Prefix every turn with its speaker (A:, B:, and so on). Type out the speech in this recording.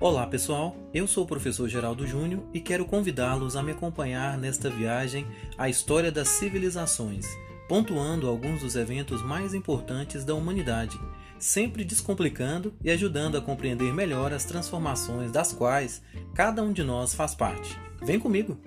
A: Olá pessoal, eu sou o professor Geraldo Júnior e quero convidá-los a me acompanhar nesta viagem à história das civilizações, pontuando alguns dos eventos mais importantes da humanidade, sempre descomplicando e ajudando a compreender melhor as transformações das quais cada um de nós faz parte. Vem comigo!